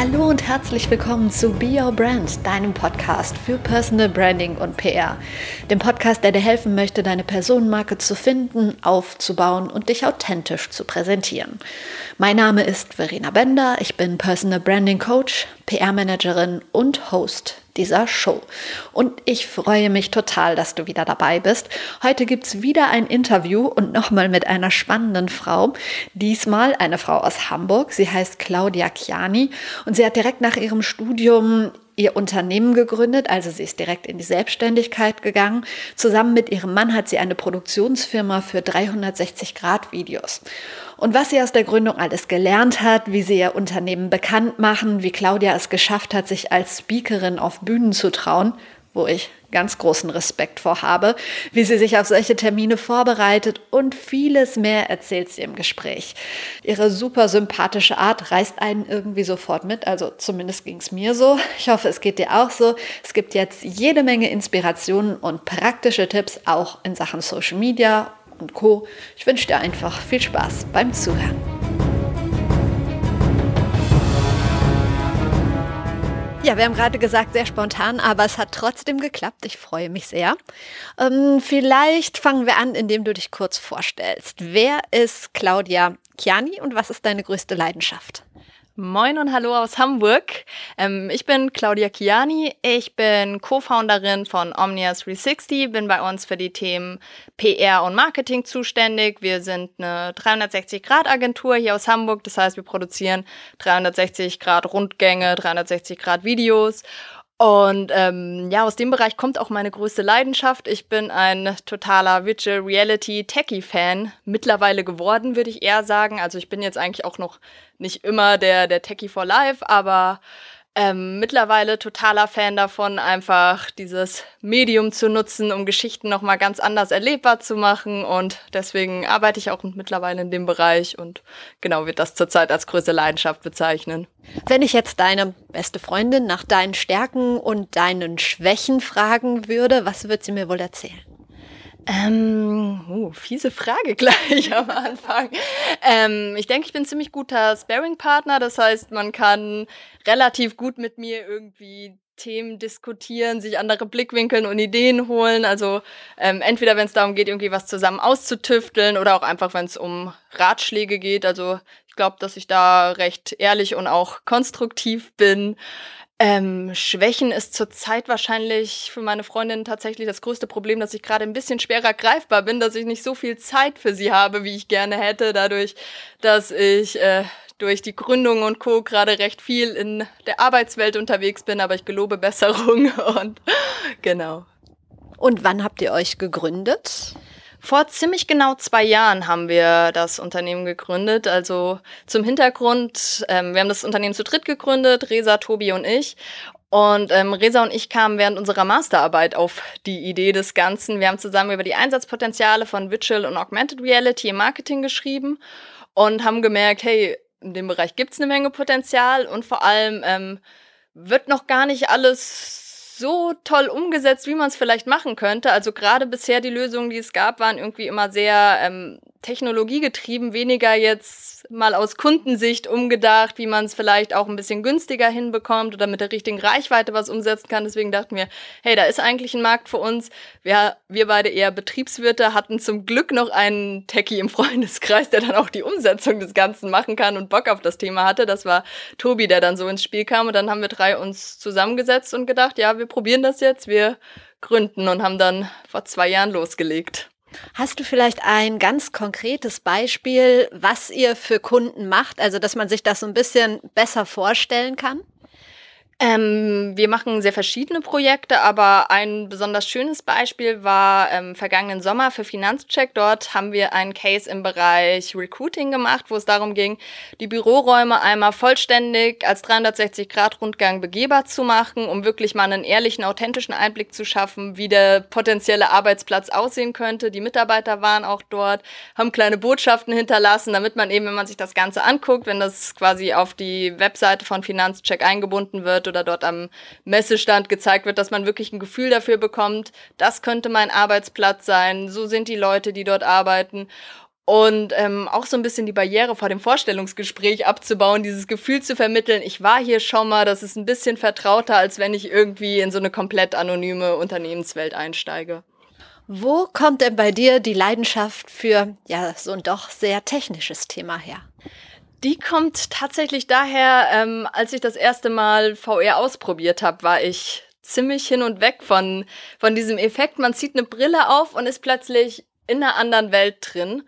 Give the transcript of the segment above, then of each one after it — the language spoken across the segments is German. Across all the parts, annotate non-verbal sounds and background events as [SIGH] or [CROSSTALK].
Hallo und herzlich willkommen zu Be Your Brand, deinem Podcast für Personal Branding und PR. Dem Podcast, der dir helfen möchte, deine Personenmarke zu finden, aufzubauen und dich authentisch zu präsentieren. Mein Name ist Verena Bender, ich bin Personal Branding Coach, PR-Managerin und Host dieser Show. Und ich freue mich total, dass du wieder dabei bist. Heute gibt es wieder ein Interview und nochmal mit einer spannenden Frau. Diesmal eine Frau aus Hamburg. Sie heißt Claudia Chiani und sie hat direkt nach ihrem Studium ihr Unternehmen gegründet, also sie ist direkt in die Selbstständigkeit gegangen. Zusammen mit ihrem Mann hat sie eine Produktionsfirma für 360 Grad Videos. Und was sie aus der Gründung alles gelernt hat, wie sie ihr Unternehmen bekannt machen, wie Claudia es geschafft hat, sich als Speakerin auf Bühnen zu trauen, wo ich ganz großen Respekt vor habe, wie sie sich auf solche Termine vorbereitet und vieles mehr erzählt sie im Gespräch. Ihre super sympathische Art reißt einen irgendwie sofort mit, also zumindest ging es mir so. Ich hoffe, es geht dir auch so. Es gibt jetzt jede Menge Inspirationen und praktische Tipps auch in Sachen Social Media und Co. Ich wünsche dir einfach viel Spaß beim Zuhören. Ja, wir haben gerade gesagt, sehr spontan, aber es hat trotzdem geklappt. Ich freue mich sehr. Ähm, vielleicht fangen wir an, indem du dich kurz vorstellst. Wer ist Claudia Chiani und was ist deine größte Leidenschaft? Moin und hallo aus Hamburg. Ähm, ich bin Claudia Chiani. Ich bin Co-Founderin von Omnia 360, bin bei uns für die Themen PR und Marketing zuständig. Wir sind eine 360-Grad-Agentur hier aus Hamburg. Das heißt, wir produzieren 360-Grad-Rundgänge, 360-Grad-Videos und ähm, ja, aus dem Bereich kommt auch meine größte Leidenschaft. Ich bin ein totaler Virtual Reality Techie Fan mittlerweile geworden, würde ich eher sagen. Also ich bin jetzt eigentlich auch noch nicht immer der der Techie for Life, aber ähm, mittlerweile totaler Fan davon, einfach dieses Medium zu nutzen, um Geschichten nochmal ganz anders erlebbar zu machen. Und deswegen arbeite ich auch mittlerweile in dem Bereich und genau wird das zurzeit als größte Leidenschaft bezeichnen. Wenn ich jetzt deine beste Freundin nach deinen Stärken und deinen Schwächen fragen würde, was würde sie mir wohl erzählen? Ähm, uh, fiese Frage [LAUGHS] gleich am Anfang. Ähm, ich denke, ich bin ziemlich guter Sparing-Partner. Das heißt, man kann relativ gut mit mir irgendwie Themen diskutieren, sich andere Blickwinkeln und Ideen holen. Also ähm, entweder, wenn es darum geht, irgendwie was zusammen auszutüfteln oder auch einfach, wenn es um Ratschläge geht. Also ich glaube, dass ich da recht ehrlich und auch konstruktiv bin. Ähm, Schwächen ist zurzeit wahrscheinlich für meine Freundin tatsächlich das größte Problem, dass ich gerade ein bisschen schwerer greifbar bin, dass ich nicht so viel Zeit für sie habe, wie ich gerne hätte, dadurch, dass ich äh, durch die Gründung und Co. gerade recht viel in der Arbeitswelt unterwegs bin, aber ich gelobe Besserung [LAUGHS] und genau. Und wann habt ihr euch gegründet? Vor ziemlich genau zwei Jahren haben wir das Unternehmen gegründet. Also zum Hintergrund, ähm, wir haben das Unternehmen zu dritt gegründet, Resa, Tobi und ich. Und ähm, Resa und ich kamen während unserer Masterarbeit auf die Idee des Ganzen. Wir haben zusammen über die Einsatzpotenziale von Virtual und Augmented Reality im Marketing geschrieben und haben gemerkt, hey, in dem Bereich gibt es eine Menge Potenzial und vor allem ähm, wird noch gar nicht alles so toll umgesetzt, wie man es vielleicht machen könnte. Also gerade bisher die Lösungen, die es gab, waren irgendwie immer sehr ähm, technologiegetrieben, weniger jetzt mal aus Kundensicht umgedacht, wie man es vielleicht auch ein bisschen günstiger hinbekommt oder mit der richtigen Reichweite was umsetzen kann. Deswegen dachten wir, hey, da ist eigentlich ein Markt für uns. Wir, wir beide eher Betriebswirte hatten zum Glück noch einen Techie im Freundeskreis, der dann auch die Umsetzung des Ganzen machen kann und Bock auf das Thema hatte. Das war Tobi, der dann so ins Spiel kam und dann haben wir drei uns zusammengesetzt und gedacht, ja, wir probieren das jetzt, wir gründen und haben dann vor zwei Jahren losgelegt. Hast du vielleicht ein ganz konkretes Beispiel, was ihr für Kunden macht, also dass man sich das so ein bisschen besser vorstellen kann? Ähm, wir machen sehr verschiedene Projekte, aber ein besonders schönes Beispiel war ähm, vergangenen Sommer für Finanzcheck. Dort haben wir einen Case im Bereich Recruiting gemacht, wo es darum ging, die Büroräume einmal vollständig als 360-Grad-Rundgang begehbar zu machen, um wirklich mal einen ehrlichen, authentischen Einblick zu schaffen, wie der potenzielle Arbeitsplatz aussehen könnte. Die Mitarbeiter waren auch dort, haben kleine Botschaften hinterlassen, damit man eben, wenn man sich das Ganze anguckt, wenn das quasi auf die Webseite von Finanzcheck eingebunden wird oder dort am Messestand gezeigt wird, dass man wirklich ein Gefühl dafür bekommt, das könnte mein Arbeitsplatz sein, so sind die Leute, die dort arbeiten und ähm, auch so ein bisschen die Barriere vor dem Vorstellungsgespräch abzubauen, dieses Gefühl zu vermitteln, ich war hier schon mal, das ist ein bisschen vertrauter, als wenn ich irgendwie in so eine komplett anonyme Unternehmenswelt einsteige. Wo kommt denn bei dir die Leidenschaft für ja so ein doch sehr technisches Thema her? Die kommt tatsächlich daher, ähm, als ich das erste Mal VR ausprobiert habe, war ich ziemlich hin und weg von, von diesem Effekt. Man zieht eine Brille auf und ist plötzlich in einer anderen Welt drin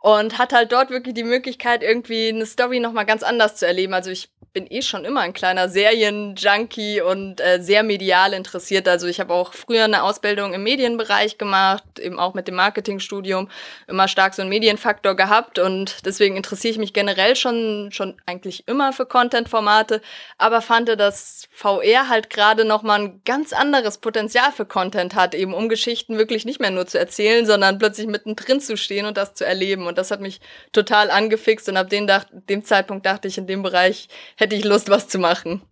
und hat halt dort wirklich die Möglichkeit, irgendwie eine Story nochmal ganz anders zu erleben. Also ich bin eh schon immer ein kleiner Serienjunkie und äh, sehr medial interessiert. Also ich habe auch früher eine Ausbildung im Medienbereich gemacht, eben auch mit dem Marketingstudium, immer stark so einen Medienfaktor gehabt und deswegen interessiere ich mich generell schon, schon eigentlich immer für Content-Formate, aber fand, dass VR halt gerade nochmal ein ganz anderes Potenzial für Content hat, eben um Geschichten wirklich nicht mehr nur zu erzählen, sondern plötzlich mittendrin zu stehen und das zu erleben. Und das hat mich total angefixt und ab dem, dem Zeitpunkt dachte ich, in dem Bereich hätte ich Lust, was zu machen.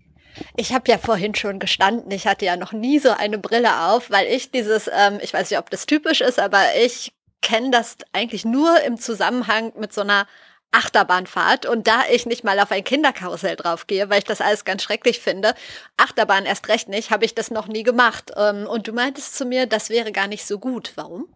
Ich habe ja vorhin schon gestanden, ich hatte ja noch nie so eine Brille auf, weil ich dieses, ähm, ich weiß nicht, ob das typisch ist, aber ich kenne das eigentlich nur im Zusammenhang mit so einer Achterbahnfahrt und da ich nicht mal auf ein Kinderkarussell draufgehe, weil ich das alles ganz schrecklich finde, Achterbahn erst recht nicht, habe ich das noch nie gemacht. Ähm, und du meintest zu mir, das wäre gar nicht so gut. Warum?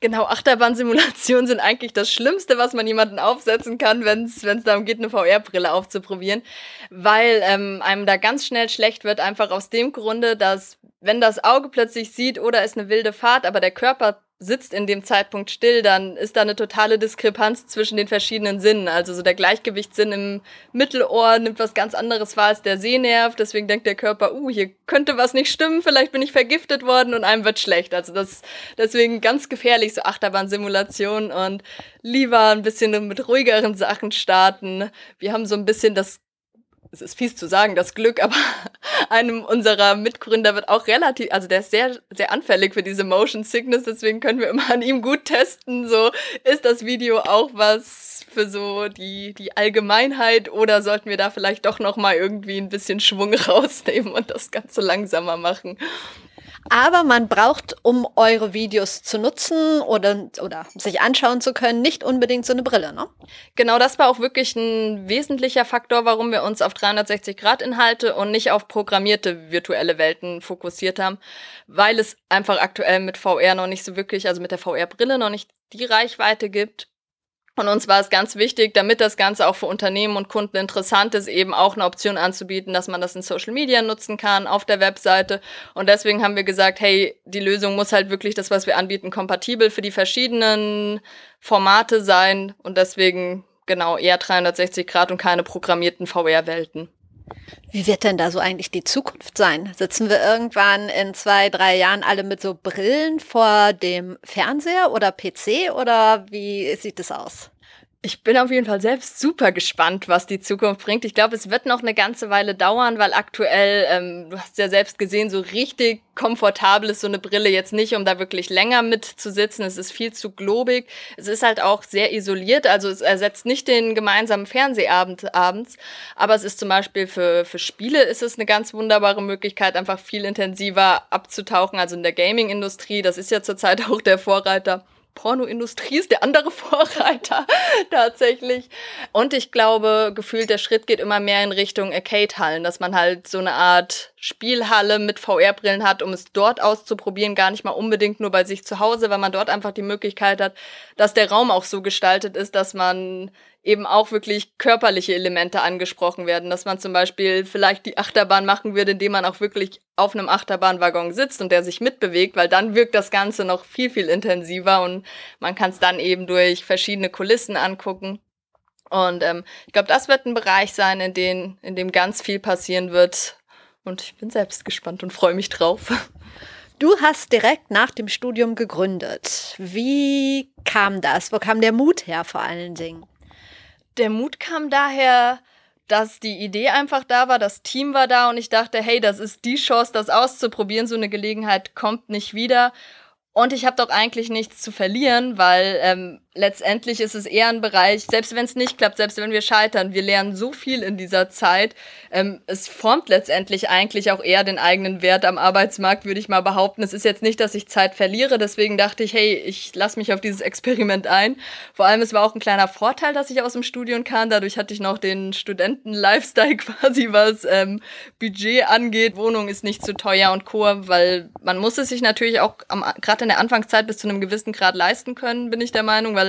Genau, Achterbahnsimulationen sind eigentlich das Schlimmste, was man jemanden aufsetzen kann, wenn es darum geht, eine VR-Brille aufzuprobieren, weil ähm, einem da ganz schnell schlecht wird, einfach aus dem Grunde, dass wenn das Auge plötzlich sieht, oder ist eine wilde Fahrt, aber der Körper sitzt in dem Zeitpunkt still, dann ist da eine totale Diskrepanz zwischen den verschiedenen Sinnen. Also so der Gleichgewichtssinn im Mittelohr nimmt was ganz anderes wahr als der Sehnerv. Deswegen denkt der Körper, uh, hier könnte was nicht stimmen, vielleicht bin ich vergiftet worden und einem wird schlecht. Also das deswegen ganz gefährlich, so Achterbahnsimulation und lieber ein bisschen mit ruhigeren Sachen starten. Wir haben so ein bisschen das es ist fies zu sagen, das Glück, aber [LAUGHS] einem unserer Mitgründer wird auch relativ, also der ist sehr, sehr anfällig für diese Motion Sickness, deswegen können wir immer an ihm gut testen, so ist das Video auch was für so die, die Allgemeinheit oder sollten wir da vielleicht doch nochmal irgendwie ein bisschen Schwung [LAUGHS] rausnehmen und das Ganze langsamer machen? Aber man braucht, um eure Videos zu nutzen oder, oder sich anschauen zu können, nicht unbedingt so eine Brille, ne? Genau, das war auch wirklich ein wesentlicher Faktor, warum wir uns auf 360-Grad-Inhalte und nicht auf programmierte virtuelle Welten fokussiert haben, weil es einfach aktuell mit VR noch nicht so wirklich, also mit der VR-Brille noch nicht die Reichweite gibt, und uns war es ganz wichtig, damit das Ganze auch für Unternehmen und Kunden interessant ist, eben auch eine Option anzubieten, dass man das in Social Media nutzen kann, auf der Webseite. Und deswegen haben wir gesagt, hey, die Lösung muss halt wirklich das, was wir anbieten, kompatibel für die verschiedenen Formate sein. Und deswegen genau eher 360 Grad und keine programmierten VR-Welten. Wie wird denn da so eigentlich die Zukunft sein? Sitzen wir irgendwann in zwei, drei Jahren alle mit so Brillen vor dem Fernseher oder PC oder wie sieht es aus? Ich bin auf jeden Fall selbst super gespannt, was die Zukunft bringt. Ich glaube, es wird noch eine ganze Weile dauern, weil aktuell, ähm, du hast ja selbst gesehen, so richtig komfortabel ist so eine Brille jetzt nicht, um da wirklich länger mitzusitzen. Es ist viel zu globig. Es ist halt auch sehr isoliert, also es ersetzt nicht den gemeinsamen Fernsehabend abends. Aber es ist zum Beispiel für, für Spiele ist es eine ganz wunderbare Möglichkeit, einfach viel intensiver abzutauchen. Also in der Gaming-Industrie, das ist ja zurzeit [LAUGHS] auch der Vorreiter Pornoindustrie ist der andere [LAUGHS] Vorreiter tatsächlich. Und ich glaube, gefühlt der Schritt geht immer mehr in Richtung Arcade-Hallen, dass man halt so eine Art Spielhalle mit VR-Brillen hat, um es dort auszuprobieren, gar nicht mal unbedingt nur bei sich zu Hause, weil man dort einfach die Möglichkeit hat, dass der Raum auch so gestaltet ist, dass man eben auch wirklich körperliche Elemente angesprochen werden, dass man zum Beispiel vielleicht die Achterbahn machen würde, indem man auch wirklich auf einem Achterbahnwaggon sitzt und der sich mitbewegt, weil dann wirkt das Ganze noch viel, viel intensiver und man kann es dann eben durch verschiedene Kulissen angucken. Und ähm, ich glaube, das wird ein Bereich sein, in, den, in dem ganz viel passieren wird, Und ich bin selbst gespannt und freue mich drauf. Du hast direkt nach dem Studium gegründet. Wie kam das? Wo kam der Mut her vor allen Dingen? Der Mut kam daher, dass die Idee einfach da war, das Team war da und ich dachte, hey, das ist die Chance, das auszuprobieren. So eine Gelegenheit kommt nicht wieder. Und ich habe doch eigentlich nichts zu verlieren, weil ähm, letztendlich ist es eher ein Bereich, selbst wenn es nicht klappt, selbst wenn wir scheitern, wir lernen so viel in dieser Zeit. Ähm, es formt letztendlich eigentlich auch eher den eigenen Wert am Arbeitsmarkt, würde ich mal behaupten. Es ist jetzt nicht, dass ich Zeit verliere, deswegen dachte ich, hey, ich lasse mich auf dieses Experiment ein. Vor allem, es war auch ein kleiner Vorteil, dass ich aus dem Studium kam. Dadurch hatte ich noch den Studenten-Lifestyle [LAUGHS] quasi, was ähm, Budget angeht. Wohnung ist nicht zu teuer und Co., weil man muss es sich natürlich auch gerade in der Anfangszeit bis zu einem gewissen Grad leisten können, bin ich der Meinung, weil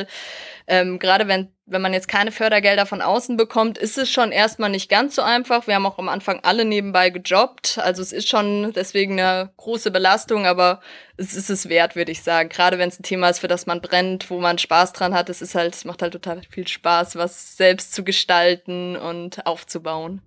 ähm, gerade wenn, wenn man jetzt keine Fördergelder von außen bekommt, ist es schon erstmal nicht ganz so einfach. Wir haben auch am Anfang alle nebenbei gejobbt. Also es ist schon deswegen eine große Belastung, aber es ist es wert, würde ich sagen. Gerade wenn es ein Thema ist, für das man brennt, wo man Spaß dran hat. Es ist halt, es macht halt total viel Spaß, was selbst zu gestalten und aufzubauen.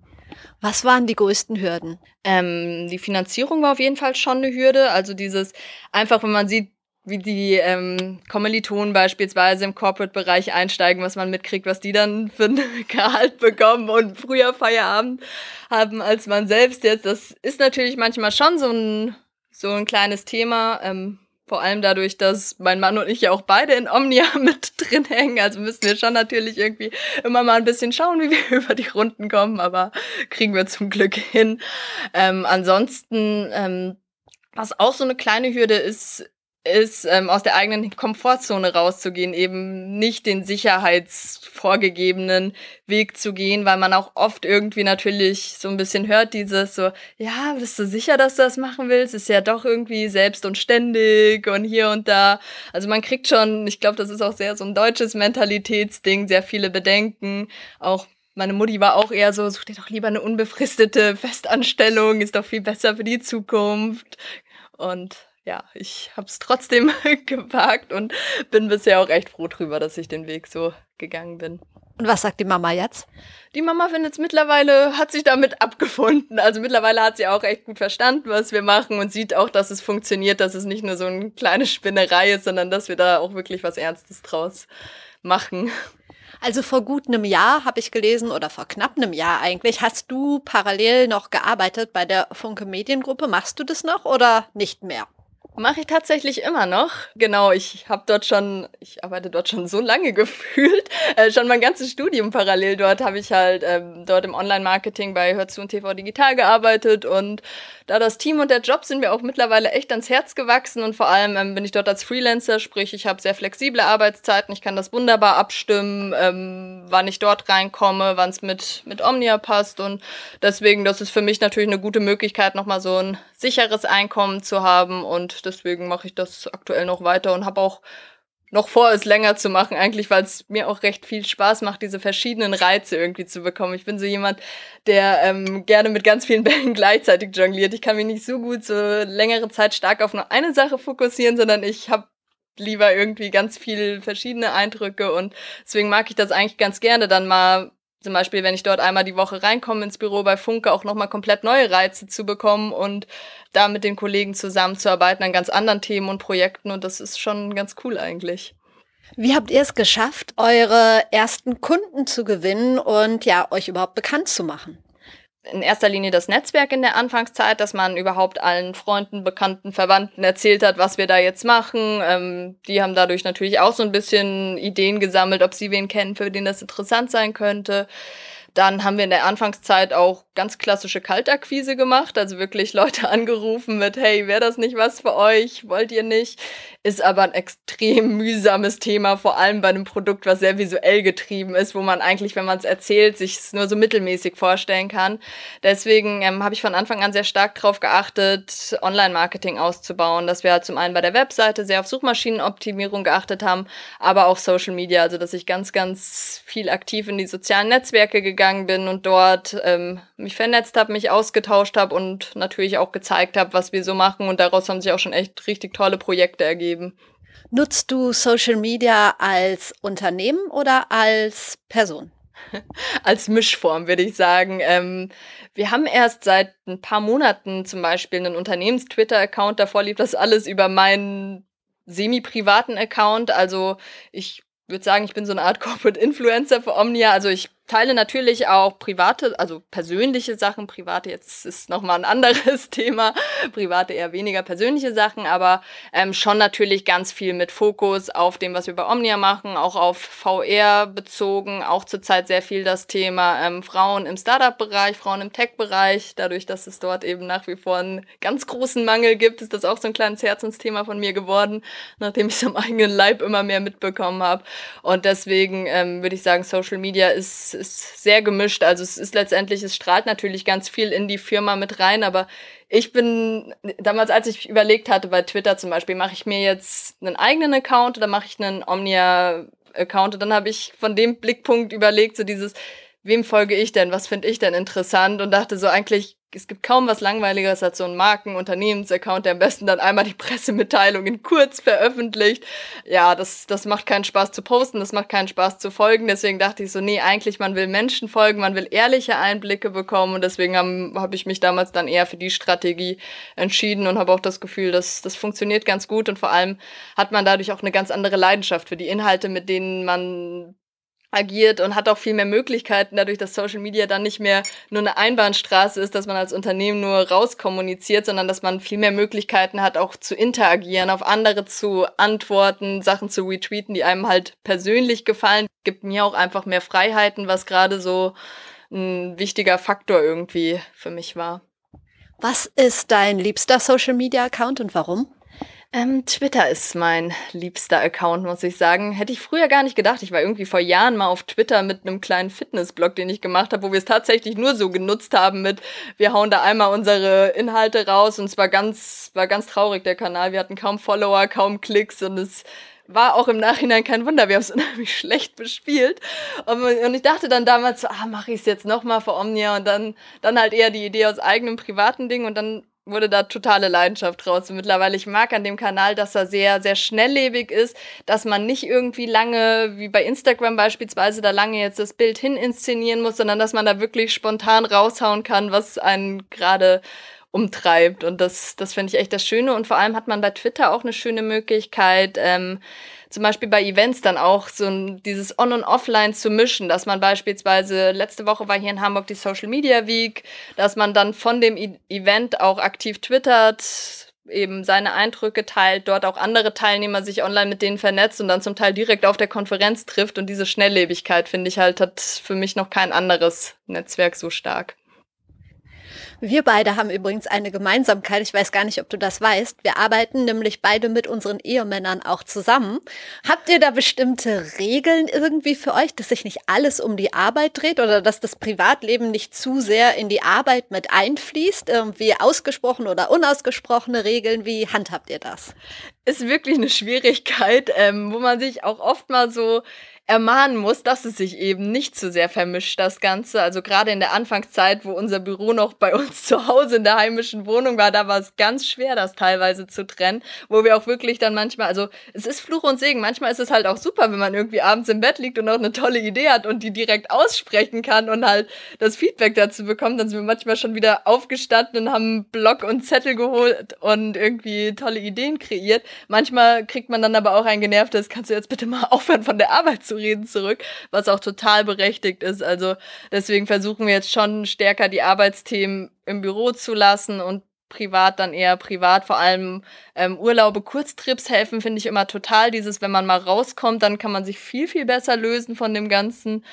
Was waren die größten Hürden? Ähm, die Finanzierung war auf jeden Fall schon eine Hürde. Also dieses, einfach wenn man sieht, wie die ähm, Kommilitonen beispielsweise im Corporate-Bereich einsteigen, was man mitkriegt, was die dann für ein [LAUGHS] Gehalt bekommen und früher Feierabend haben als man selbst jetzt. Das ist natürlich manchmal schon so ein, so ein kleines Thema. Ähm, vor allem dadurch, dass mein Mann und ich ja auch beide in Omnia [LAUGHS] mit drin hängen. Also müssen wir schon natürlich irgendwie immer mal ein bisschen schauen, wie wir [LAUGHS] über die Runden kommen, aber kriegen wir zum Glück hin. Ähm, ansonsten, ähm, was auch so eine kleine Hürde ist, ist, ähm, aus der eigenen Komfortzone rauszugehen, eben nicht den sicherheitsvorgegebenen Weg zu gehen, weil man auch oft irgendwie natürlich so ein bisschen hört dieses so, ja, bist du sicher, dass du das machen willst? Ist ja doch irgendwie selbst und ständig und hier und da. Also man kriegt schon, ich glaube, das ist auch sehr so ein deutsches Mentalitätsding, sehr viele Bedenken, auch meine Mutti war auch eher so, such dir doch lieber eine unbefristete Festanstellung, ist doch viel besser für die Zukunft. Und ja, ich habe es trotzdem [LAUGHS] gewagt und bin bisher auch echt froh drüber, dass ich den Weg so gegangen bin. Und was sagt die Mama jetzt? Die Mama findet es mittlerweile, hat sich damit abgefunden. Also mittlerweile hat sie auch echt gut verstanden, was wir machen und sieht auch, dass es funktioniert, dass es nicht nur so eine kleine Spinnerei ist, sondern dass wir da auch wirklich was Ernstes draus machen. Also vor gut einem Jahr habe ich gelesen, oder vor knapp einem Jahr eigentlich, hast du parallel noch gearbeitet bei der Funke Mediengruppe. Machst du das noch oder nicht mehr? Mache ich tatsächlich immer noch. Genau, ich habe dort schon, ich arbeite dort schon so lange [LAUGHS] gefühlt. Äh, schon mein ganzes Studium parallel dort habe ich halt ähm, dort im Online-Marketing bei Hörzu und TV Digital gearbeitet und da das Team und der Job sind mir auch mittlerweile echt ans Herz gewachsen und vor allem ähm, bin ich dort als Freelancer, sprich ich habe sehr flexible Arbeitszeiten, ich kann das wunderbar abstimmen, ähm, wann ich dort reinkomme, wann es mit, mit Omnia passt und deswegen, das ist für mich natürlich eine gute Möglichkeit, nochmal so ein sicheres Einkommen zu haben und deswegen mache ich das aktuell noch weiter und habe auch noch vor, es länger zu machen, eigentlich, weil es mir auch recht viel Spaß macht, diese verschiedenen Reize irgendwie zu bekommen. Ich bin so jemand, der ähm, gerne mit ganz vielen [LAUGHS] Bällen gleichzeitig jongliert. Ich kann mich nicht so gut so längere Zeit stark auf nur eine Sache fokussieren, sondern ich habe lieber irgendwie ganz viel verschiedene Eindrücke und deswegen mag ich das eigentlich ganz gerne, dann mal zum Beispiel, wenn ich dort einmal die Woche reinkomme ins Büro bei Funke, auch nochmal komplett neue Reize zu bekommen und da mit den Kollegen zusammenzuarbeiten an ganz anderen Themen und Projekten. Und das ist schon ganz cool eigentlich. Wie habt ihr es geschafft, eure ersten Kunden zu gewinnen und ja, euch überhaupt bekannt zu machen? In erster Linie das Netzwerk in der Anfangszeit, dass man überhaupt allen Freunden, Bekannten, Verwandten erzählt hat, was wir da jetzt machen. Ähm, die haben dadurch natürlich auch so ein bisschen Ideen gesammelt, ob sie wen kennen, für den das interessant sein könnte. Dann haben wir in der Anfangszeit auch ganz klassische Kaltakquise gemacht, also wirklich Leute [LAUGHS] angerufen mit, hey, wäre das nicht was für euch? Wollt ihr nicht? Ist aber ein extrem mühsames Thema, vor allem bei einem Produkt, was sehr visuell getrieben ist, wo man eigentlich, wenn man es erzählt, sich es nur so mittelmäßig vorstellen kann. Deswegen ähm, habe ich von Anfang an sehr stark darauf geachtet, Online-Marketing auszubauen, dass wir halt zum einen bei der Webseite sehr auf Suchmaschinenoptimierung geachtet haben, aber auch Social Media, also dass ich ganz, ganz viel aktiv in die sozialen Netzwerke gegangen bin und dort ähm, mich vernetzt habe, mich ausgetauscht habe und natürlich auch gezeigt habe, was wir so machen. Und daraus haben sich auch schon echt richtig tolle Projekte ergeben geben. Nutzt du Social Media als Unternehmen oder als Person? [LAUGHS] als Mischform, würde ich sagen. Ähm, wir haben erst seit ein paar Monaten zum Beispiel einen Unternehmens-Twitter-Account. Davor lief das alles über meinen semi-privaten Account. Also ich würde sagen, ich bin so eine Art [LAUGHS] Corporate Influencer für Omnia. Also ich teile natürlich auch private, also persönliche Sachen. Private jetzt ist nochmal ein anderes [LAUGHS] Thema. Private eher weniger persönliche Sachen, aber ähm, schon natürlich ganz viel mit Fokus auf dem, was wir bei Omnia machen, auch auf VR bezogen. Auch zurzeit sehr viel das Thema ähm, Frauen im Startup-Bereich, Frauen im Tech-Bereich. Dadurch, dass es dort eben nach wie vor einen ganz großen Mangel gibt, ist das auch so ein kleines Herzensthema von mir geworden, nachdem ich es am eigenen Leib immer mehr mitbekommen habe. Und deswegen ähm, würde ich sagen, Social Media ist ist sehr gemischt. Also es ist letztendlich, es strahlt natürlich ganz viel in die Firma mit rein, aber ich bin damals, als ich überlegt hatte, bei Twitter zum Beispiel, mache ich mir jetzt einen eigenen Account oder mache ich einen Omnia-Account? Und dann habe ich von dem Blickpunkt überlegt, so dieses, wem folge ich denn, was finde ich denn interessant und dachte so eigentlich, es gibt kaum was Langweiligeres als so ein Marken-, Unternehmensaccount, der am besten dann einmal die Pressemitteilung in kurz veröffentlicht. Ja, das, das macht keinen Spaß zu posten, das macht keinen Spaß zu folgen. Deswegen dachte ich so, nee, eigentlich, man will Menschen folgen, man will ehrliche Einblicke bekommen und deswegen habe hab ich mich damals dann eher für die Strategie entschieden und habe auch das Gefühl, dass das funktioniert ganz gut und vor allem hat man dadurch auch eine ganz andere Leidenschaft für die Inhalte, mit denen man agiert und hat auch viel mehr Möglichkeiten, dadurch, dass Social Media dann nicht mehr nur eine Einbahnstraße ist, dass man als Unternehmen nur rauskommuniziert, sondern dass man viel mehr Möglichkeiten hat, auch zu interagieren, auf andere zu antworten, Sachen zu retweeten, die einem halt persönlich gefallen. Gibt mir auch einfach mehr Freiheiten, was gerade so ein wichtiger Faktor irgendwie für mich war. Was ist dein liebster Social Media Account und warum? Ähm, Twitter ist mein liebster Account, muss ich sagen. Hätte ich früher gar nicht gedacht. Ich war irgendwie vor Jahren mal auf Twitter mit einem kleinen Fitnessblog, den ich gemacht habe, wo wir es tatsächlich nur so genutzt haben mit, wir hauen da einmal unsere Inhalte raus und es war ganz, war ganz traurig, der Kanal. Wir hatten kaum Follower, kaum Klicks und es war auch im Nachhinein kein Wunder, wir haben es [LAUGHS] unheimlich schlecht bespielt. Und, ich dachte dann damals so, ah, mache ich es jetzt nochmal für Omnia und dann, dann halt eher die Idee aus eigenem privaten Ding und dann wurde da totale Leidenschaft draus. Und mittlerweile, ich mag an dem Kanal, dass er sehr, sehr schnelllebig ist, dass man nicht irgendwie lange, wie bei Instagram beispielsweise, da lange jetzt das Bild hin inszenieren muss, sondern dass man da wirklich spontan raushauen kann, was einen gerade umtreibt. Und das, das finde ich echt das Schöne. Und vor allem hat man bei Twitter auch eine schöne Möglichkeit, ähm, zum Beispiel bei Events dann auch so ein, dieses On- und Offline zu mischen, dass man beispielsweise, letzte Woche war hier in Hamburg die Social Media Week, dass man dann von dem e Event auch aktiv twittert, eben seine Eindrücke teilt, dort auch andere Teilnehmer sich online mit denen vernetzt und dann zum Teil direkt auf der Konferenz trifft. Und diese Schnelllebigkeit, finde ich halt, hat für mich noch kein anderes Netzwerk so stark. Wir beide haben übrigens eine Gemeinsamkeit. Ich weiß gar nicht, ob du das weißt. Wir arbeiten nämlich beide mit unseren Ehemännern auch zusammen. Habt ihr da bestimmte Regeln irgendwie für euch, dass sich nicht alles um die Arbeit dreht oder dass das Privatleben nicht zu sehr in die Arbeit mit einfließt? Irgendwie ausgesprochene oder unausgesprochene Regeln. Wie handhabt ihr das? Ist wirklich eine Schwierigkeit, ähm, wo man sich auch oft mal so ermahnen muss, dass es sich eben nicht zu sehr vermischt, das Ganze. Also gerade in der Anfangszeit, wo unser Büro noch bei uns zu Hause in der heimischen Wohnung war, da war es ganz schwer, das teilweise zu trennen, wo wir auch wirklich dann manchmal, also es ist Fluch und Segen. Manchmal ist es halt auch super, wenn man irgendwie abends im Bett liegt und auch eine tolle Idee hat und die direkt aussprechen kann und halt das Feedback dazu bekommt. Dann sind wir manchmal schon wieder aufgestanden und haben Block und Zettel geholt und irgendwie tolle Ideen kreiert. Manchmal kriegt man dann aber auch ein genervtes, kannst du jetzt bitte mal [LAUGHS] aufhören von der Arbeit zu zu reden zurück, was auch total berechtigt ist. Also deswegen versuchen wir jetzt schon stärker die Arbeitsthemen im Büro zu lassen und privat dann eher privat. Vor allem ähm, Urlaube, Kurztrips helfen, finde ich immer total. Dieses, wenn man mal rauskommt, dann kann man sich viel, viel besser lösen von dem Ganzen.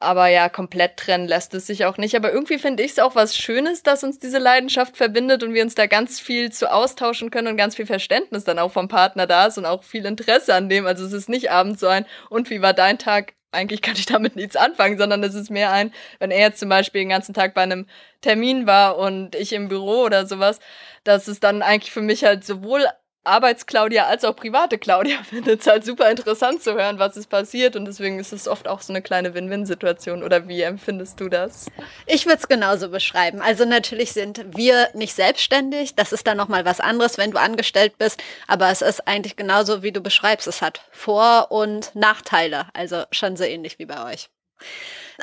Aber ja, komplett trennen lässt es sich auch nicht. Aber irgendwie finde ich es auch was Schönes, dass uns diese Leidenschaft verbindet und wir uns da ganz viel zu austauschen können und ganz viel Verständnis dann auch vom Partner da ist und auch viel Interesse an dem. Also es ist nicht abends so ein, und wie war dein Tag? Eigentlich kann ich damit nichts anfangen, sondern es ist mehr ein, wenn er jetzt zum Beispiel den ganzen Tag bei einem Termin war und ich im Büro oder sowas, dass es dann eigentlich für mich halt sowohl Arbeits-Claudia als auch private Claudia [LAUGHS] findet es halt super interessant zu hören, was ist passiert und deswegen ist es oft auch so eine kleine Win-Win-Situation. Oder wie empfindest du das? Ich würde es genauso beschreiben. Also natürlich sind wir nicht selbstständig, das ist dann nochmal was anderes, wenn du angestellt bist, aber es ist eigentlich genauso, wie du beschreibst. Es hat Vor- und Nachteile, also schon so ähnlich wie bei euch.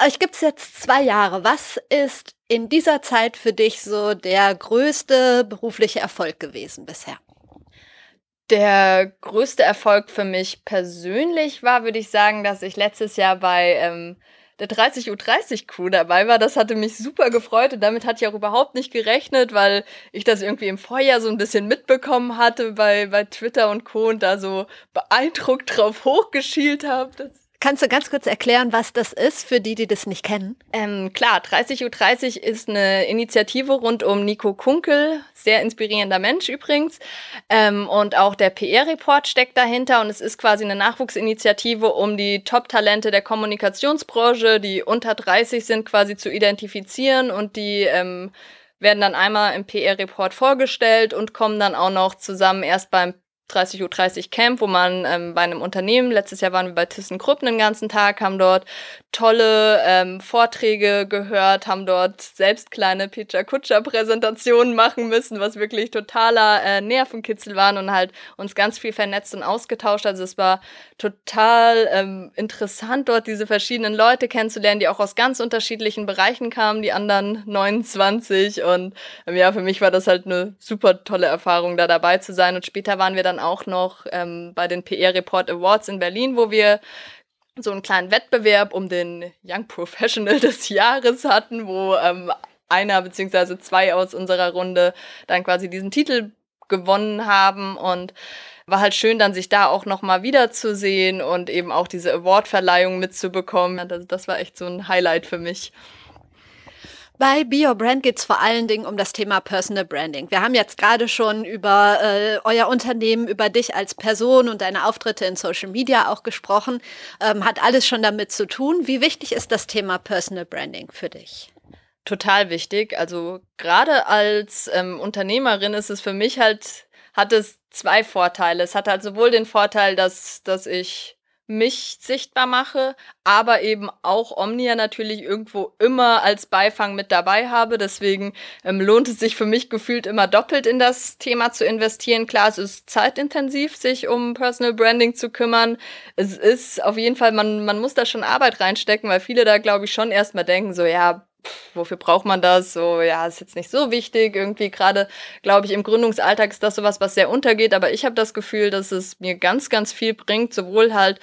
Euch gibt es jetzt zwei Jahre. Was ist in dieser Zeit für dich so der größte berufliche Erfolg gewesen bisher? Der größte Erfolg für mich persönlich war, würde ich sagen, dass ich letztes Jahr bei ähm, der 30 U30 Crew dabei war. Das hatte mich super gefreut und damit hatte ich auch überhaupt nicht gerechnet, weil ich das irgendwie im Vorjahr so ein bisschen mitbekommen hatte bei, bei Twitter und Co. und da so beeindruckt drauf hochgeschielt habe. Kannst du ganz kurz erklären, was das ist, für die, die das nicht kennen? Ähm, klar, 30 Uhr 30 ist eine Initiative rund um Nico Kunkel, sehr inspirierender Mensch übrigens. Ähm, und auch der PR-Report steckt dahinter und es ist quasi eine Nachwuchsinitiative, um die Top-Talente der Kommunikationsbranche, die unter 30 sind, quasi zu identifizieren und die ähm, werden dann einmal im PR-Report vorgestellt und kommen dann auch noch zusammen erst beim 30 Uhr 30 Camp, wo man ähm, bei einem Unternehmen, letztes Jahr waren wir bei ThyssenKrupp den ganzen Tag, haben dort tolle ähm, Vorträge gehört, haben dort selbst kleine Picha Kutscher Präsentationen machen müssen, was wirklich totaler äh, Nervenkitzel waren und halt uns ganz viel vernetzt und ausgetauscht. Also es war total ähm, interessant, dort diese verschiedenen Leute kennenzulernen, die auch aus ganz unterschiedlichen Bereichen kamen, die anderen 29 und ähm, ja, für mich war das halt eine super tolle Erfahrung, da dabei zu sein und später waren wir dann auch noch ähm, bei den PR Report Awards in Berlin, wo wir so einen kleinen Wettbewerb um den Young Professional [LAUGHS] des Jahres hatten, wo ähm, einer beziehungsweise zwei aus unserer Runde dann quasi diesen Titel gewonnen haben und war halt schön, dann sich da auch nochmal wiederzusehen und eben auch diese Awardverleihung mitzubekommen. Das, das war echt so ein Highlight für mich. Bei Be Your Brand geht es vor allen Dingen um das Thema Personal Branding. Wir haben jetzt gerade schon über äh, euer Unternehmen, über dich als Person und deine Auftritte in Social Media auch gesprochen. Ähm, hat alles schon damit zu tun. Wie wichtig ist das Thema Personal Branding für dich? Total wichtig. Also gerade als ähm, Unternehmerin ist es für mich halt, hat es zwei Vorteile. Es hat halt sowohl den Vorteil, dass, dass ich mich sichtbar mache, aber eben auch Omnia natürlich irgendwo immer als Beifang mit dabei habe. Deswegen ähm, lohnt es sich für mich gefühlt immer doppelt in das Thema zu investieren. Klar, es ist zeitintensiv, sich um Personal Branding zu kümmern. Es ist auf jeden Fall, man, man muss da schon Arbeit reinstecken, weil viele da, glaube ich, schon erstmal denken, so ja, wofür braucht man das? So, ja, ist jetzt nicht so wichtig. Irgendwie gerade, glaube ich, im Gründungsalltag ist das sowas, was sehr untergeht. Aber ich habe das Gefühl, dass es mir ganz, ganz viel bringt, sowohl halt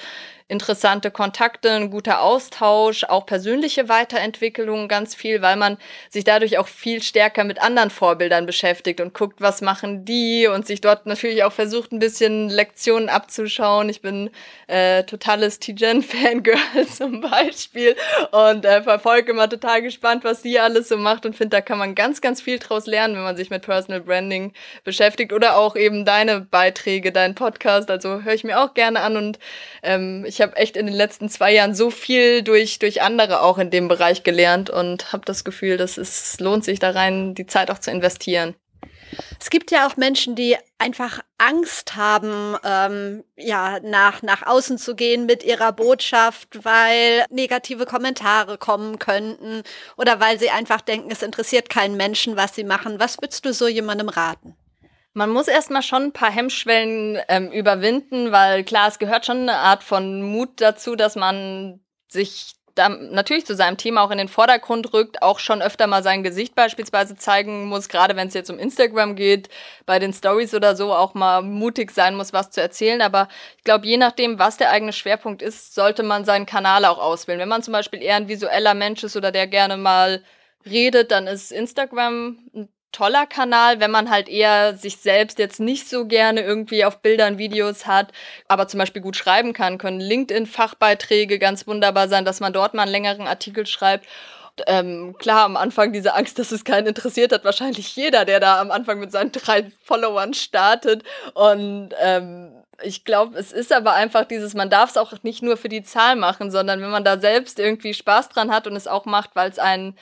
interessante Kontakte, ein guter Austausch, auch persönliche Weiterentwicklung ganz viel, weil man sich dadurch auch viel stärker mit anderen Vorbildern beschäftigt und guckt, was machen die und sich dort natürlich auch versucht, ein bisschen Lektionen abzuschauen. Ich bin äh, totales T-Gen-Fangirl [LAUGHS] zum Beispiel und äh, verfolge immer total gespannt, was sie alles so macht und finde, da kann man ganz, ganz viel draus lernen, wenn man sich mit Personal Branding beschäftigt oder auch eben deine Beiträge, dein Podcast. Also höre ich mir auch gerne an und ähm, ich ich habe echt in den letzten zwei Jahren so viel durch, durch andere auch in dem Bereich gelernt und habe das Gefühl, dass es lohnt sich da rein, die Zeit auch zu investieren. Es gibt ja auch Menschen, die einfach Angst haben, ähm, ja, nach, nach außen zu gehen mit ihrer Botschaft, weil negative Kommentare kommen könnten oder weil sie einfach denken, es interessiert keinen Menschen, was sie machen. Was würdest du so jemandem raten? Man muss erstmal schon ein paar Hemmschwellen ähm, überwinden, weil klar, es gehört schon eine Art von Mut dazu, dass man sich da natürlich zu seinem Thema auch in den Vordergrund rückt, auch schon öfter mal sein Gesicht beispielsweise zeigen muss, gerade wenn es jetzt um Instagram geht, bei den Stories oder so auch mal mutig sein muss, was zu erzählen. Aber ich glaube, je nachdem, was der eigene Schwerpunkt ist, sollte man seinen Kanal auch auswählen. Wenn man zum Beispiel eher ein visueller Mensch ist oder der gerne mal redet, dann ist Instagram ein toller Kanal, wenn man halt eher sich selbst jetzt nicht so gerne irgendwie auf Bildern, Videos hat, aber zum Beispiel gut schreiben kann, können LinkedIn-Fachbeiträge ganz wunderbar sein, dass man dort mal einen längeren Artikel schreibt. Ähm, klar, am Anfang diese Angst, dass es keinen interessiert, hat wahrscheinlich jeder, der da am Anfang mit seinen drei Followern startet. Und ähm, ich glaube, es ist aber einfach dieses, man darf es auch nicht nur für die Zahl machen, sondern wenn man da selbst irgendwie Spaß dran hat und es auch macht, weil es einen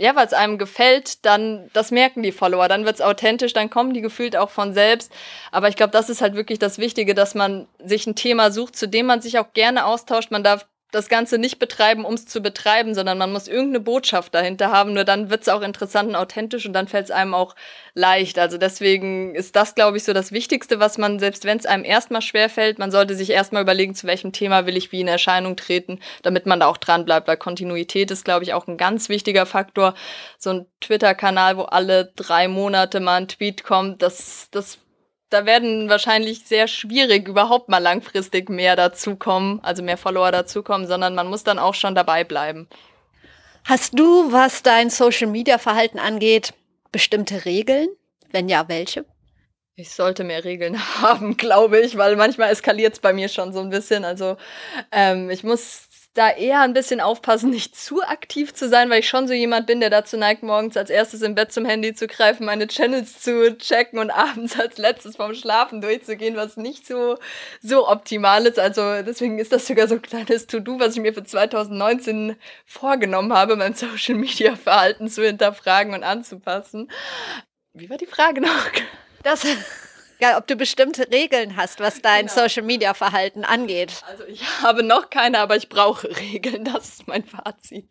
ja, weil es einem gefällt, dann, das merken die Follower, dann wird es authentisch, dann kommen die gefühlt auch von selbst. Aber ich glaube, das ist halt wirklich das Wichtige, dass man sich ein Thema sucht, zu dem man sich auch gerne austauscht. Man darf das Ganze nicht betreiben, um es zu betreiben, sondern man muss irgendeine Botschaft dahinter haben. Nur dann wird es auch interessant und authentisch und dann fällt es einem auch leicht. Also deswegen ist das, glaube ich, so das Wichtigste, was man, selbst wenn es einem erstmal schwerfällt, man sollte sich erstmal überlegen, zu welchem Thema will ich wie in Erscheinung treten, damit man da auch dran bleibt. Weil Kontinuität ist, glaube ich, auch ein ganz wichtiger Faktor. So ein Twitter-Kanal, wo alle drei Monate mal ein Tweet kommt, das, das da werden wahrscheinlich sehr schwierig überhaupt mal langfristig mehr dazukommen, also mehr Follower dazukommen, sondern man muss dann auch schon dabei bleiben. Hast du, was dein Social-Media-Verhalten angeht, bestimmte Regeln? Wenn ja, welche? Ich sollte mehr Regeln [LAUGHS] haben, glaube ich, weil manchmal eskaliert es bei mir schon so ein bisschen. Also ähm, ich muss da eher ein bisschen aufpassen, [LAUGHS] nicht zu aktiv zu sein, weil ich schon so jemand bin, der dazu neigt, morgens als erstes im Bett zum Handy zu greifen, meine Channels zu checken und [LAUGHS] abends als letztes vorm Schlafen durchzugehen, was nicht so, so optimal ist. Also deswegen ist das sogar so ein kleines To-Do, was ich mir für 2019 vorgenommen habe, mein [LAUGHS] Social Media Verhalten zu hinterfragen und anzupassen. Wie war die Frage noch? Das ja, ob du bestimmte Regeln hast, was dein genau. Social Media Verhalten angeht. Also ich [LAUGHS] habe noch keine, aber ich brauche Regeln. Das ist mein Fazit.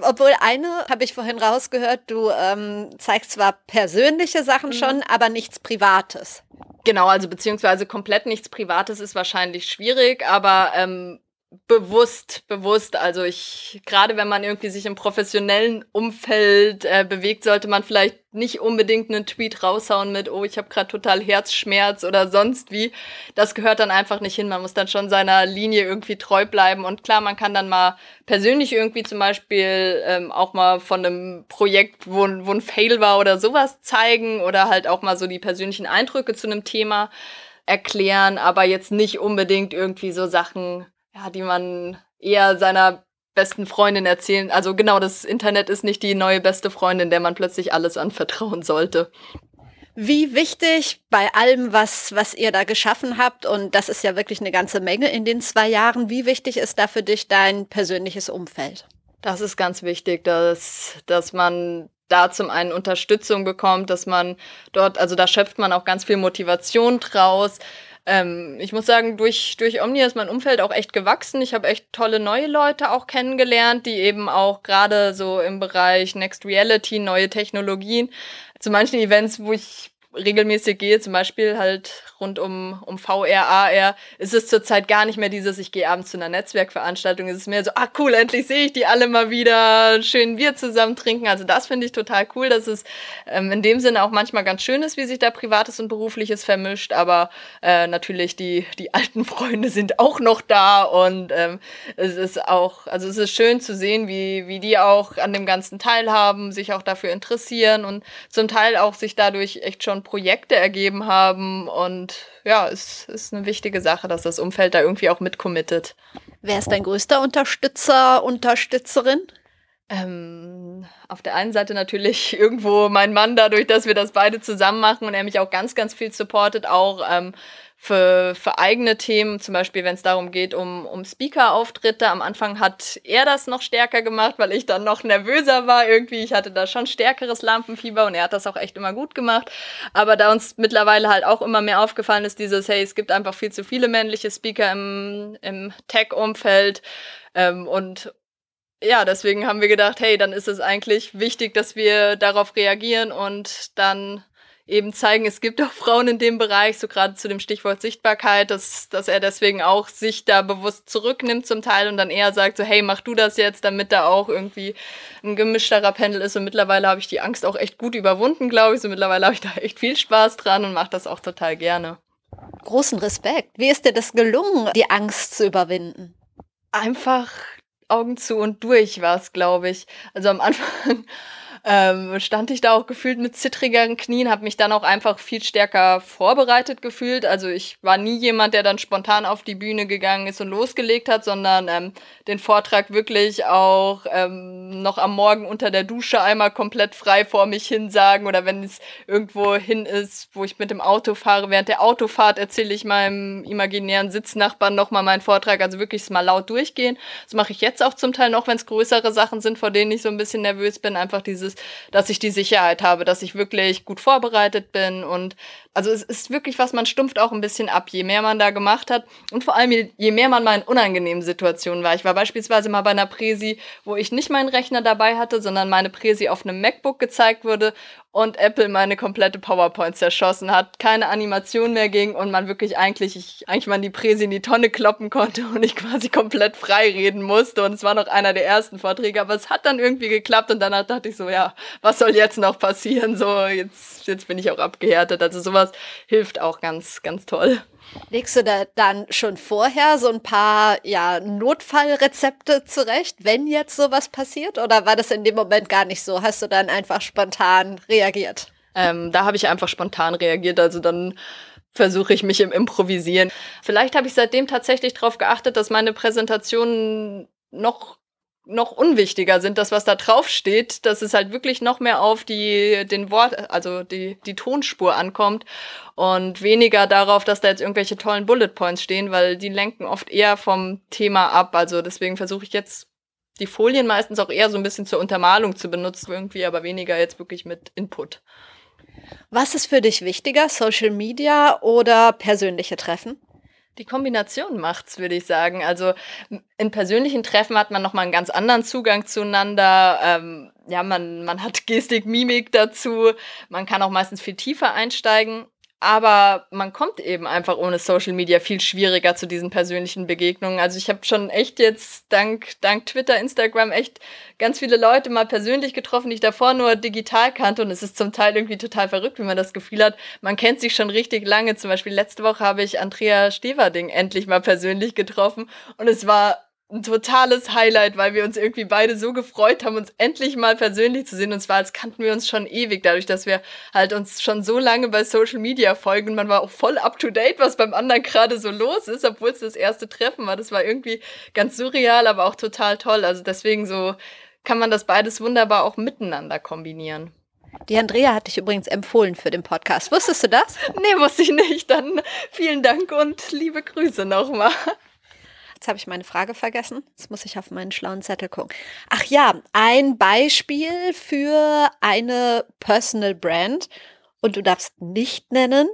Obwohl eine habe ich vorhin rausgehört, du ähm, zeigst zwar persönliche Sachen mhm. schon, aber nichts Privates. Genau, also beziehungsweise komplett nichts Privates ist wahrscheinlich schwierig, aber ähm, bewusst, bewusst. Also ich, gerade wenn man irgendwie sich im professionellen Umfeld äh, bewegt, sollte man vielleicht nicht unbedingt einen Tweet raushauen mit, oh, ich habe gerade total Herzschmerz oder sonst wie. Das gehört dann einfach nicht hin. Man muss dann schon seiner Linie irgendwie treu bleiben. Und klar, man kann dann mal persönlich irgendwie zum Beispiel ähm, auch mal von einem Projekt, wo, wo ein Fail war oder sowas zeigen oder halt auch mal so die persönlichen Eindrücke zu einem Thema erklären, aber jetzt nicht unbedingt irgendwie so Sachen ja, die man eher seiner besten Freundin erzählen. Also genau, das Internet ist nicht die neue beste Freundin, der man plötzlich alles anvertrauen sollte. Wie wichtig bei allem, was, was ihr da geschaffen habt, und das ist ja wirklich eine ganze Menge in den zwei Jahren, wie wichtig ist da für dich dein persönliches Umfeld? Das ist ganz wichtig, dass, dass man da zum einen Unterstützung bekommt, dass man dort, also da schöpft man auch ganz viel Motivation draus, ähm, ich muss sagen, durch, durch Omnia ist mein Umfeld auch echt gewachsen. Ich habe echt tolle neue Leute auch kennengelernt, die eben auch gerade so im Bereich Next Reality, neue Technologien, zu manchen Events, wo ich regelmäßig gehe, zum Beispiel halt rund um, um VR, AR, ist es zurzeit gar nicht mehr dieses, ich gehe abends zu einer Netzwerkveranstaltung, es ist mehr so, ah cool, endlich sehe ich die alle mal wieder, schön Bier zusammen trinken. Also das finde ich total cool, dass es ähm, in dem Sinne auch manchmal ganz schön ist, wie sich da Privates und Berufliches vermischt, aber äh, natürlich die, die alten Freunde sind auch noch da und ähm, es ist auch, also es ist schön zu sehen, wie, wie die auch an dem Ganzen teilhaben, sich auch dafür interessieren und zum Teil auch sich dadurch echt schon Projekte ergeben haben. Und ja, es ist eine wichtige Sache, dass das Umfeld da irgendwie auch mitcommittet. Wer ist dein größter Unterstützer, Unterstützerin? Ähm, auf der einen Seite natürlich [LAUGHS] irgendwo mein Mann, dadurch, dass wir das beide zusammen machen und er mich auch ganz, ganz viel supportet, auch ähm, für, für eigene Themen, zum Beispiel wenn es darum geht, um, um Speaker-Auftritte. Am Anfang hat er das noch stärker gemacht, weil ich dann noch nervöser war irgendwie. Ich hatte da schon stärkeres Lampenfieber und er hat das auch echt immer gut gemacht. Aber da uns mittlerweile halt auch immer mehr aufgefallen ist, dieses, hey, es gibt einfach viel zu viele männliche Speaker im, im Tech-Umfeld ähm, und ja, deswegen haben wir gedacht, hey, dann ist es eigentlich wichtig, dass wir darauf reagieren und dann eben zeigen, es gibt auch Frauen in dem Bereich, so gerade zu dem Stichwort Sichtbarkeit, dass, dass er deswegen auch sich da bewusst zurücknimmt zum Teil und dann eher sagt so, hey, mach du das jetzt, damit da auch irgendwie ein gemischterer Pendel ist und mittlerweile habe ich die Angst auch echt gut überwunden, glaube ich, so mittlerweile habe ich da echt viel Spaß dran und mache das auch total gerne. Großen Respekt. Wie ist dir das gelungen, die Angst zu überwinden? Einfach Augen zu und durch war es, glaube ich. Also am Anfang ähm, stand ich da auch gefühlt mit zittrigeren Knien, habe mich dann auch einfach viel stärker vorbereitet gefühlt. Also ich war nie jemand, der dann spontan auf die Bühne gegangen ist und losgelegt hat, sondern ähm, den Vortrag wirklich auch ähm, noch am Morgen unter der Dusche einmal komplett frei vor mich hin sagen oder wenn es irgendwo hin ist, wo ich mit dem Auto fahre, während der Autofahrt erzähle ich meinem imaginären Sitznachbarn nochmal meinen Vortrag, also wirklich mal laut durchgehen. Das mache ich jetzt auch zum Teil noch, wenn es größere Sachen sind, vor denen ich so ein bisschen nervös bin, einfach dieses dass ich die Sicherheit habe, dass ich wirklich gut vorbereitet bin und also es ist wirklich was, man stumpft auch ein bisschen ab, je mehr man da gemacht hat und vor allem je, mehr man mal in unangenehmen Situationen war. Ich war beispielsweise mal bei einer Präsi, wo ich nicht meinen Rechner dabei hatte, sondern meine Präsi auf einem MacBook gezeigt wurde und Apple meine komplette PowerPoint zerschossen hat, keine Animation mehr ging und man wirklich eigentlich, ich, eigentlich man die Präsi in die Tonne kloppen konnte und ich quasi komplett frei reden musste und es war noch einer der ersten Vorträge, aber es hat dann irgendwie geklappt und danach dachte ich so, ja, was soll jetzt noch passieren? So, jetzt, jetzt bin ich auch abgehärtet. Also sowas hilft auch ganz, ganz toll. Legst du da dann schon vorher so ein paar ja, Notfallrezepte zurecht, wenn jetzt sowas passiert? Oder war das in dem Moment gar nicht so? Hast du dann einfach spontan reagiert? Ähm, da habe ich einfach spontan reagiert. Also dann versuche ich mich im Improvisieren. Vielleicht habe ich seitdem tatsächlich darauf geachtet, dass meine Präsentationen noch noch unwichtiger sind, das, was da drauf steht, dass es halt wirklich noch mehr auf die, den Wort, also die, die Tonspur ankommt und weniger darauf, dass da jetzt irgendwelche tollen Bullet Points stehen, weil die lenken oft eher vom Thema ab. Also deswegen versuche ich jetzt die Folien meistens auch eher so ein bisschen zur Untermalung zu benutzen, irgendwie, aber weniger jetzt wirklich mit Input. Was ist für dich wichtiger, Social Media oder persönliche Treffen? Die Kombination macht's, würde ich sagen. Also in persönlichen Treffen hat man nochmal einen ganz anderen Zugang zueinander. Ähm, ja, man, man hat [LAUGHS] Gestik, Mimik dazu. Man kann auch meistens viel tiefer einsteigen. Aber man kommt eben einfach ohne Social Media viel schwieriger zu diesen persönlichen Begegnungen. Also ich habe schon echt jetzt dank, dank Twitter, Instagram echt ganz viele Leute mal persönlich getroffen, die ich davor nur digital kannte. Und es ist zum Teil irgendwie total verrückt, wie man das Gefühl hat, man kennt sich schon richtig lange. Zum Beispiel letzte Woche habe ich Andrea Steverding endlich mal persönlich getroffen. Und es war ein totales Highlight, weil wir uns irgendwie beide so gefreut haben, uns endlich mal persönlich zu sehen. Und zwar als kannten wir uns schon ewig, dadurch, dass wir halt uns schon so lange bei Social Media folgen. Man war auch voll up to date, was beim anderen gerade so los ist, obwohl es das erste Treffen war. Das war irgendwie ganz surreal, aber auch total toll. Also deswegen so kann man das beides wunderbar auch miteinander kombinieren. Die Andrea hat dich übrigens empfohlen für den Podcast. Wusstest du das? [LAUGHS] Nee, wusste ich nicht. Dann vielen Dank und liebe Grüße nochmal. Jetzt habe ich meine Frage vergessen. Jetzt muss ich auf meinen schlauen Zettel gucken. Ach ja, ein Beispiel für eine Personal Brand. Und du darfst nicht nennen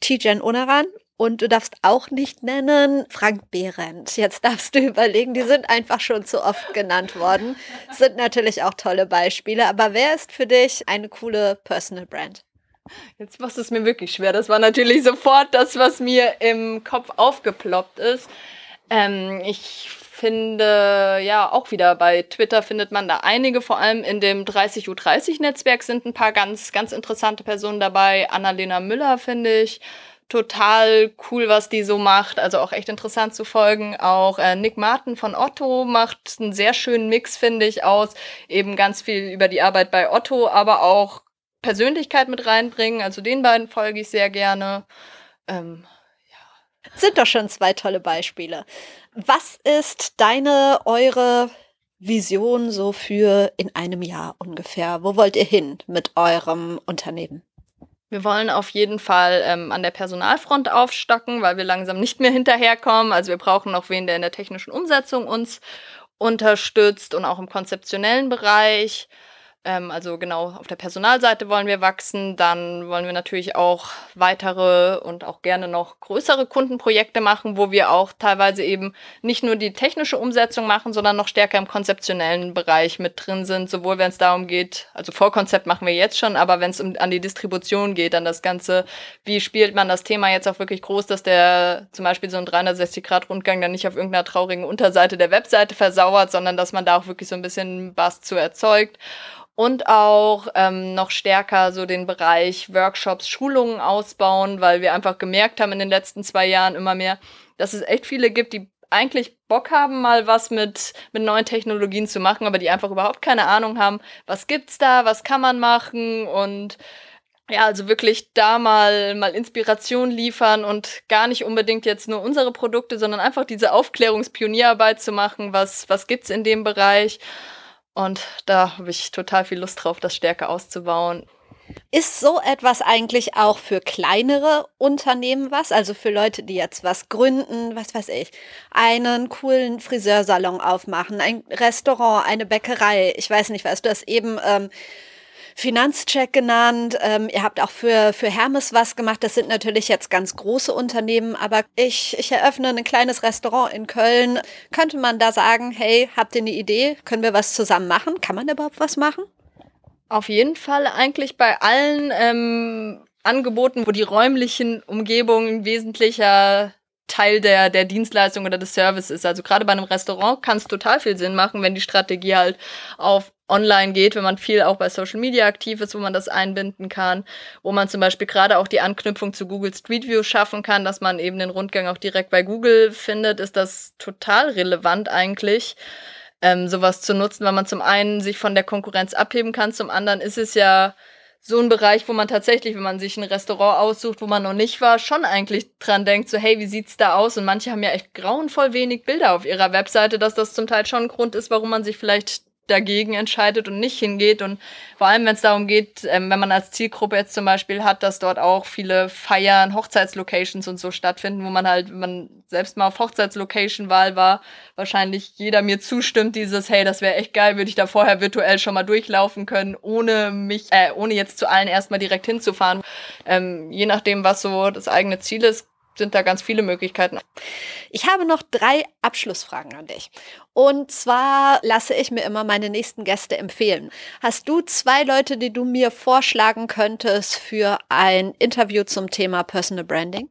Tijan Unaran und du darfst auch nicht nennen Frank Behrendt. Jetzt darfst du [LAUGHS] überlegen, die sind einfach schon zu oft genannt worden. Sind natürlich auch tolle Beispiele. Aber wer ist für dich eine coole Personal Brand? Jetzt macht es mir wirklich schwer. Das war natürlich sofort das, was mir im Kopf aufgeploppt ist. Ähm, ich finde, ja, auch wieder bei Twitter findet man da einige, vor allem in dem 30U30-Netzwerk sind ein paar ganz, ganz interessante Personen dabei. Annalena Müller finde ich total cool, was die so macht. Also auch echt interessant zu folgen. Auch äh, Nick Martin von Otto macht einen sehr schönen Mix, finde ich, aus. Eben ganz viel über die Arbeit bei Otto, aber auch Persönlichkeit mit reinbringen. Also den beiden folge ich sehr gerne. Ähm, sind doch schon zwei tolle Beispiele. Was ist deine, eure Vision so für in einem Jahr ungefähr? Wo wollt ihr hin mit eurem Unternehmen? Wir wollen auf jeden Fall ähm, an der Personalfront aufstocken, weil wir langsam nicht mehr hinterherkommen. Also wir brauchen noch wen, der in der technischen Umsetzung uns unterstützt und auch im konzeptionellen Bereich. Ähm, also genau, auf der Personalseite wollen wir wachsen. Dann wollen wir natürlich auch weitere und auch gerne noch größere Kundenprojekte machen, wo wir auch teilweise eben nicht nur die technische Umsetzung machen, sondern noch stärker im konzeptionellen Bereich mit drin sind. Sowohl wenn es darum geht, also Vorkonzept machen wir jetzt schon, aber wenn es um, an die Distribution geht, dann das Ganze, wie spielt man das Thema jetzt auch wirklich groß, dass der zum Beispiel so ein 360-Grad-Rundgang dann nicht auf irgendeiner traurigen Unterseite der Webseite versauert, sondern dass man da auch wirklich so ein bisschen Bass zu erzeugt und auch ähm, noch stärker so den Bereich Workshops, Schulungen ausbauen, weil wir einfach gemerkt haben in den letzten zwei Jahren immer mehr, dass es echt viele gibt, die eigentlich Bock haben, mal was mit, mit neuen Technologien zu machen, aber die einfach überhaupt keine Ahnung haben, was gibt's da, was kann man machen und ja, also wirklich da mal, mal Inspiration liefern und gar nicht unbedingt jetzt nur unsere Produkte, sondern einfach diese Aufklärungspionierarbeit zu machen, was, was gibt's in dem Bereich. Und da habe ich total viel Lust drauf, das stärker auszubauen. Ist so etwas eigentlich auch für kleinere Unternehmen was? Also für Leute, die jetzt was gründen, was weiß ich, einen coolen Friseursalon aufmachen, ein Restaurant, eine Bäckerei, ich weiß nicht was, du hast eben ähm, Finanzcheck genannt. Ähm, ihr habt auch für, für Hermes was gemacht. Das sind natürlich jetzt ganz große Unternehmen, aber ich, ich eröffne ein kleines Restaurant in Köln. Könnte man da sagen, hey, habt ihr eine Idee? Können wir was zusammen machen? Kann man überhaupt was machen? Auf jeden Fall eigentlich bei allen ähm, Angeboten, wo die räumlichen Umgebungen wesentlicher Teil der, der Dienstleistung oder des Services ist. Also gerade bei einem Restaurant kann es total viel Sinn machen, wenn die Strategie halt auf online geht, wenn man viel auch bei Social Media aktiv ist, wo man das einbinden kann, wo man zum Beispiel gerade auch die Anknüpfung zu Google Street View schaffen kann, dass man eben den Rundgang auch direkt bei Google findet, ist das total relevant eigentlich, ähm, sowas zu nutzen, weil man zum einen sich von der Konkurrenz abheben kann, zum anderen ist es ja so ein Bereich, wo man tatsächlich, wenn man sich ein Restaurant aussucht, wo man noch nicht war, schon eigentlich dran denkt, so hey, wie sieht's da aus? Und manche haben ja echt grauenvoll wenig Bilder auf ihrer Webseite, dass das zum Teil schon ein Grund ist, warum man sich vielleicht dagegen entscheidet und nicht hingeht. Und vor allem, wenn es darum geht, ähm, wenn man als Zielgruppe jetzt zum Beispiel hat, dass dort auch viele Feiern, Hochzeitslocations und so stattfinden, wo man halt, wenn man selbst mal auf Hochzeitslocation-Wahl war, wahrscheinlich jeder mir zustimmt, dieses, hey, das wäre echt geil, würde ich da vorher virtuell schon mal durchlaufen können, ohne mich, äh, ohne jetzt zu allen erstmal direkt hinzufahren. Ähm, je nachdem, was so das eigene Ziel ist, sind da ganz viele Möglichkeiten. Ich habe noch drei Abschlussfragen an dich. Und zwar lasse ich mir immer meine nächsten Gäste empfehlen. Hast du zwei Leute, die du mir vorschlagen könntest für ein Interview zum Thema Personal Branding?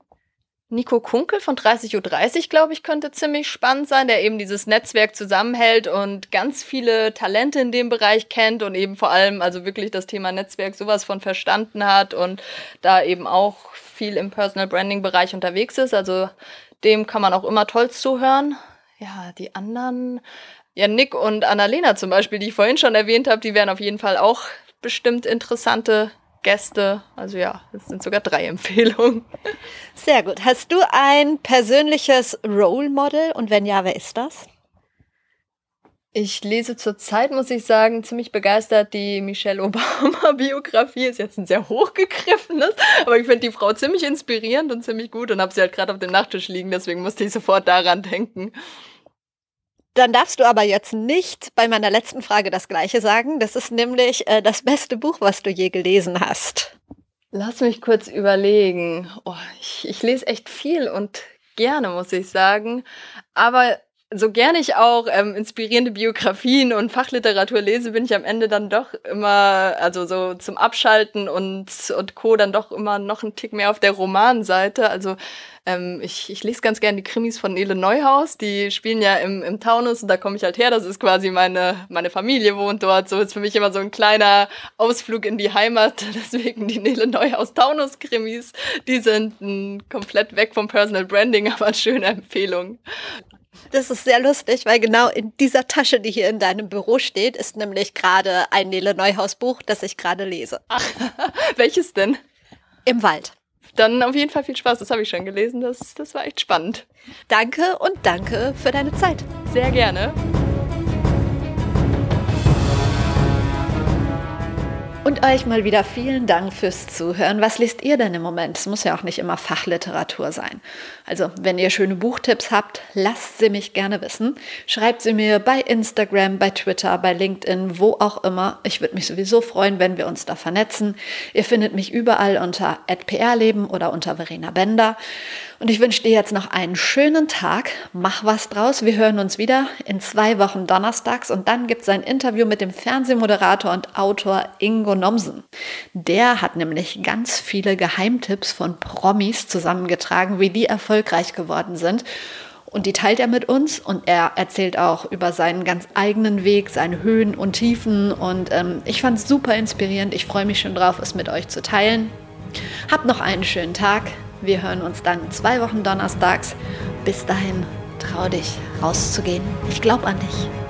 Nico Kunkel von 30.30 Uhr, glaube ich, könnte ziemlich spannend sein, der eben dieses Netzwerk zusammenhält und ganz viele Talente in dem Bereich kennt und eben vor allem also wirklich das Thema Netzwerk sowas von verstanden hat und da eben auch viel im Personal Branding Bereich unterwegs ist. Also dem kann man auch immer toll zuhören. Ja, die anderen, ja, Nick und Annalena zum Beispiel, die ich vorhin schon erwähnt habe, die wären auf jeden Fall auch bestimmt interessante Gäste. Also ja, es sind sogar drei [LAUGHS] Empfehlungen. Sehr gut. Hast du ein persönliches Role Model und wenn ja, wer ist das? Ich lese zurzeit, muss ich sagen, ziemlich begeistert die Michelle Obama-Biografie. Ist jetzt ein sehr hochgegriffenes, aber ich finde die Frau ziemlich inspirierend und ziemlich gut und habe sie halt gerade auf dem Nachttisch liegen, deswegen musste ich sofort daran denken. Dann darfst du aber jetzt nicht bei meiner letzten Frage das Gleiche sagen. Das ist nämlich äh, das beste Buch, was du je gelesen hast. Lass mich kurz überlegen. Oh, ich, ich lese echt viel und gerne, muss ich sagen. Aber so gerne ich auch ähm, inspirierende Biografien und Fachliteratur lese, bin ich am Ende dann doch immer, also so zum Abschalten und, und Co. dann doch immer noch einen Tick mehr auf der Romanseite. Also ähm, ich, ich lese ganz gerne die Krimis von Nele Neuhaus. Die spielen ja im, im Taunus und da komme ich halt her. Das ist quasi meine, meine Familie wohnt dort. So ist für mich immer so ein kleiner Ausflug in die Heimat. [LAUGHS] Deswegen die Nele Neuhaus Taunus Krimis. Die sind m, komplett weg vom Personal Branding, [LAUGHS] aber eine schöne Empfehlung. Das ist sehr lustig, weil genau in dieser Tasche, die hier in deinem Büro steht, ist nämlich gerade ein Nele Neuhaus Buch, das ich gerade lese. Ach, [LAUGHS] welches denn? Im Wald. Dann auf jeden Fall viel Spaß, das habe ich schon gelesen, das, das war echt spannend. Danke und danke für deine Zeit. Sehr gerne. Und euch mal wieder vielen Dank fürs Zuhören. Was liest ihr denn im Moment? Es muss ja auch nicht immer Fachliteratur sein. Also, wenn ihr schöne Buchtipps habt, lasst sie mich gerne wissen. Schreibt sie mir bei Instagram, bei Twitter, bei LinkedIn, wo auch immer. Ich würde mich sowieso freuen, wenn wir uns da vernetzen. Ihr findet mich überall unter @prleben oder unter Verena Bender. Und ich wünsche dir jetzt noch einen schönen Tag. Mach was draus. Wir hören uns wieder in zwei Wochen donnerstags und dann gibt es ein Interview mit dem Fernsehmoderator und Autor Ingo Nomsen. Der hat nämlich ganz viele Geheimtipps von Promis zusammengetragen, wie die erfolgreich geworden sind. Und die teilt er mit uns und er erzählt auch über seinen ganz eigenen Weg, seine Höhen und Tiefen. Und ähm, ich fand es super inspirierend. Ich freue mich schon drauf, es mit euch zu teilen. Habt noch einen schönen Tag. Wir hören uns dann zwei Wochen donnerstags. Bis dahin, trau dich rauszugehen. Ich glaube an dich.